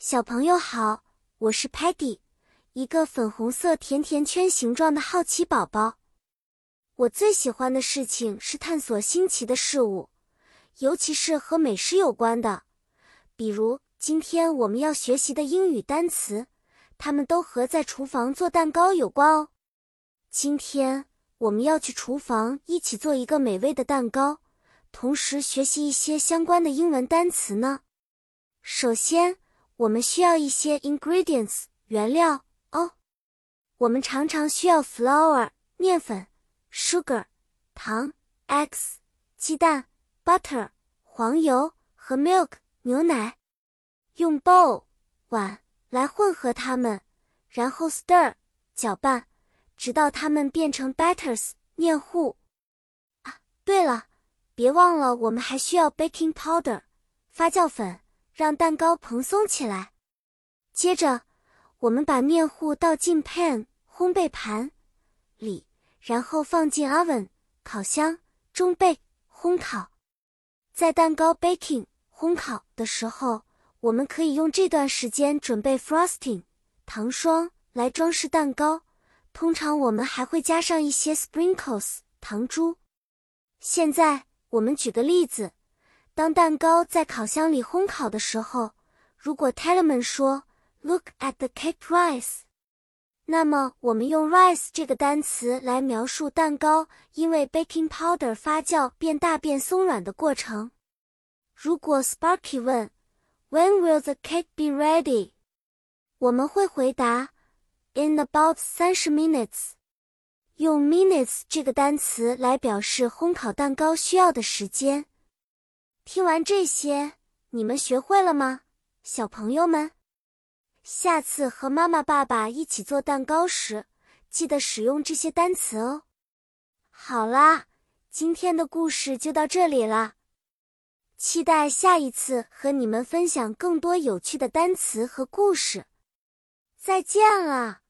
小朋友好，我是 Patty，一个粉红色甜甜圈形状的好奇宝宝。我最喜欢的事情是探索新奇的事物，尤其是和美食有关的。比如今天我们要学习的英语单词，它们都和在厨房做蛋糕有关哦。今天我们要去厨房一起做一个美味的蛋糕，同时学习一些相关的英文单词呢。首先。我们需要一些 ingredients 原料哦。我们常常需要 flour 面粉、sugar 糖、eggs 鸡蛋、butter 黄油和 milk 牛奶。用 bowl 碗来混合它们，然后 stir 搅拌，直到它们变成 batters 面糊。啊，对了，别忘了我们还需要 baking powder 发酵粉。让蛋糕蓬松起来。接着，我们把面糊倒进 pan 烘焙盘里，然后放进 oven 烤箱中备烘烤。在蛋糕 baking 烘烤的时候，我们可以用这段时间准备 frosting 糖霜来装饰蛋糕。通常我们还会加上一些 sprinkles 糖珠。现在我们举个例子。当蛋糕在烤箱里烘烤的时候，如果 t e l e m a n 说 “Look at the cake rice”，那么我们用 “rice” 这个单词来描述蛋糕因为 baking powder 发酵变大变松软的过程。如果 Sparky 问 “When will the cake be ready”，我们会回答 “In about 三十 minutes”。用 “minutes” 这个单词来表示烘烤蛋糕需要的时间。听完这些，你们学会了吗，小朋友们？下次和妈妈、爸爸一起做蛋糕时，记得使用这些单词哦。好啦，今天的故事就到这里了，期待下一次和你们分享更多有趣的单词和故事。再见了。